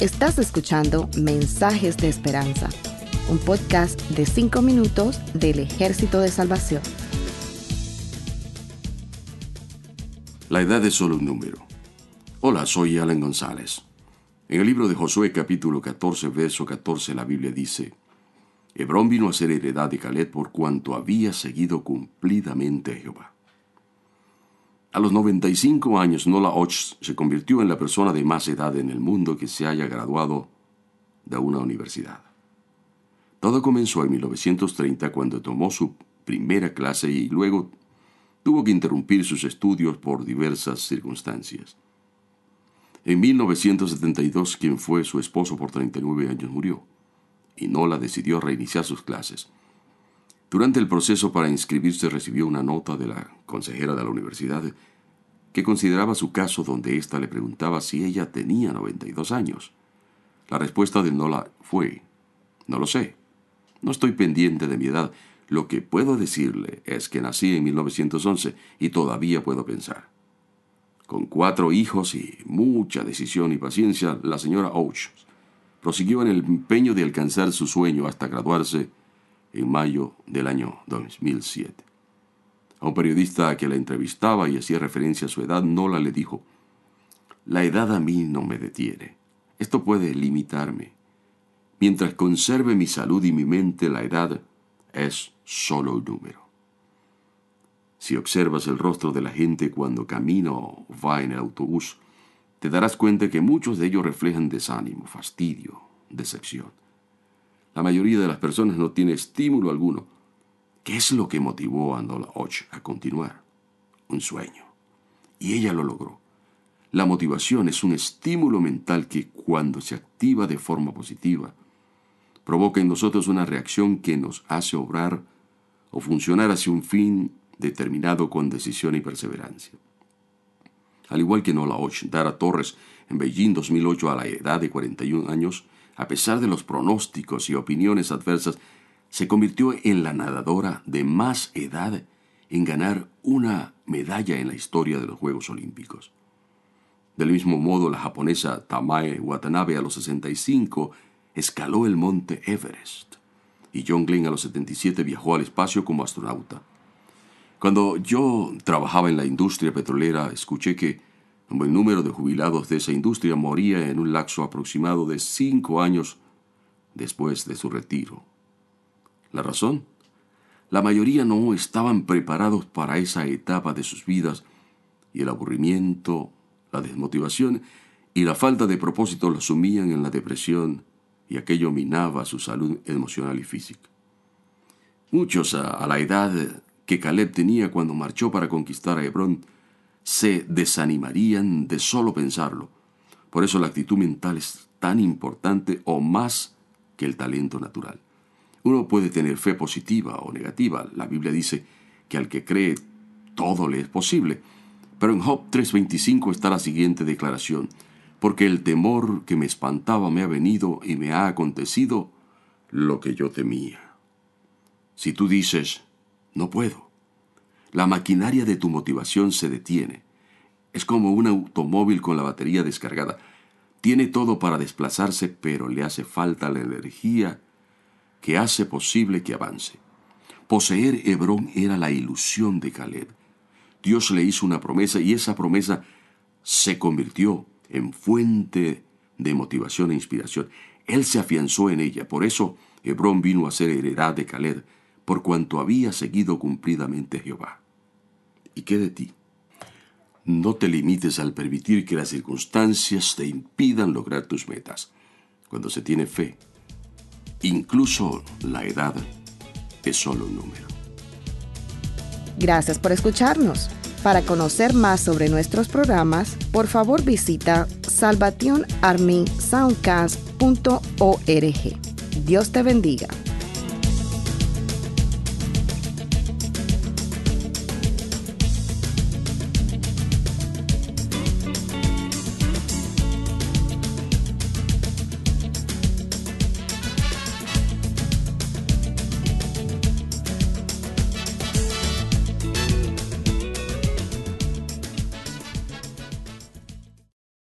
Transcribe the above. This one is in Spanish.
Estás escuchando Mensajes de Esperanza, un podcast de 5 minutos del Ejército de Salvación. La edad es solo un número. Hola, soy Alan González. En el libro de Josué capítulo 14, verso 14, la Biblia dice, Hebrón vino a ser heredad de Caleb por cuanto había seguido cumplidamente a Jehová. A los 95 años, Nola Och se convirtió en la persona de más edad en el mundo que se haya graduado de una universidad. Todo comenzó en 1930 cuando tomó su primera clase y luego tuvo que interrumpir sus estudios por diversas circunstancias. En 1972, quien fue su esposo por 39 años murió, y Nola decidió reiniciar sus clases. Durante el proceso para inscribirse recibió una nota de la consejera de la universidad que consideraba su caso donde ésta le preguntaba si ella tenía 92 años. La respuesta de Nola fue, no lo sé, no estoy pendiente de mi edad, lo que puedo decirle es que nací en 1911 y todavía puedo pensar. Con cuatro hijos y mucha decisión y paciencia, la señora Ouch prosiguió en el empeño de alcanzar su sueño hasta graduarse en mayo del año 2007. A un periodista que la entrevistaba y hacía referencia a su edad, Nola le dijo, La edad a mí no me detiene. Esto puede limitarme. Mientras conserve mi salud y mi mente, la edad es solo un número. Si observas el rostro de la gente cuando camina o va en el autobús, te darás cuenta que muchos de ellos reflejan desánimo, fastidio, decepción. La mayoría de las personas no tiene estímulo alguno. ¿Qué es lo que motivó a Nola Och a continuar? Un sueño. Y ella lo logró. La motivación es un estímulo mental que cuando se activa de forma positiva, provoca en nosotros una reacción que nos hace obrar o funcionar hacia un fin determinado con decisión y perseverancia. Al igual que Nola Och, Dara Torres en Beijing 2008 a la edad de 41 años, a pesar de los pronósticos y opiniones adversas, se convirtió en la nadadora de más edad en ganar una medalla en la historia de los Juegos Olímpicos. Del mismo modo, la japonesa Tamae Watanabe a los 65 escaló el monte Everest y John Glenn a los 77 viajó al espacio como astronauta. Cuando yo trabajaba en la industria petrolera, escuché que un buen número de jubilados de esa industria moría en un lapso aproximado de cinco años después de su retiro. ¿La razón? La mayoría no estaban preparados para esa etapa de sus vidas y el aburrimiento, la desmotivación y la falta de propósito los sumían en la depresión y aquello minaba su salud emocional y física. Muchos a, la edad que Caleb tenía cuando marchó para conquistar a Hebrón se desanimarían de solo pensarlo. Por eso la actitud mental es tan importante o más que el talento natural. Uno puede tener fe positiva o negativa. La Biblia dice que al que cree todo le es posible. Pero en Job 3:25 está la siguiente declaración. Porque el temor que me espantaba me ha venido y me ha acontecido lo que yo temía. Si tú dices, no puedo, la maquinaria de tu motivación se detiene. Es como un automóvil con la batería descargada. Tiene todo para desplazarse, pero le hace falta la energía que hace posible que avance. Poseer Hebrón era la ilusión de Caleb. Dios le hizo una promesa y esa promesa se convirtió en fuente de motivación e inspiración. Él se afianzó en ella. Por eso Hebrón vino a ser heredad de Caleb, por cuanto había seguido cumplidamente Jehová. ¿Y qué de ti? No te limites al permitir que las circunstancias te impidan lograr tus metas. Cuando se tiene fe, incluso la edad es solo un número. Gracias por escucharnos. Para conocer más sobre nuestros programas, por favor visita salvationarmysoundcast.org. Dios te bendiga.